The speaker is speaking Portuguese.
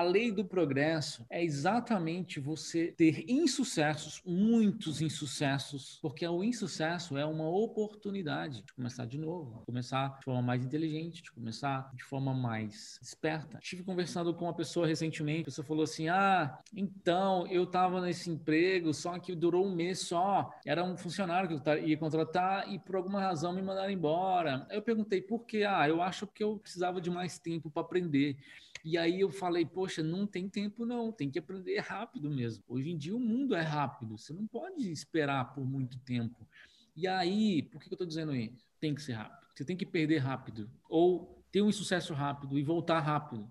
a lei do progresso é exatamente você ter insucessos, muitos insucessos, porque o insucesso é uma oportunidade de começar de novo, de começar de forma mais inteligente, de começar de forma mais esperta. Estive conversando com uma pessoa recentemente, a pessoa falou assim: "Ah, então eu estava nesse emprego, só que durou um mês só, era um funcionário que eu ia contratar e por alguma razão me mandaram embora". Eu perguntei por quê? Ah, eu acho que eu precisava de mais tempo para aprender. E aí eu falei, poxa, não tem tempo não, tem que aprender rápido mesmo. Hoje em dia o mundo é rápido, você não pode esperar por muito tempo. E aí, por que eu estou dizendo isso? Tem que ser rápido. Você tem que perder rápido ou ter um sucesso rápido e voltar rápido.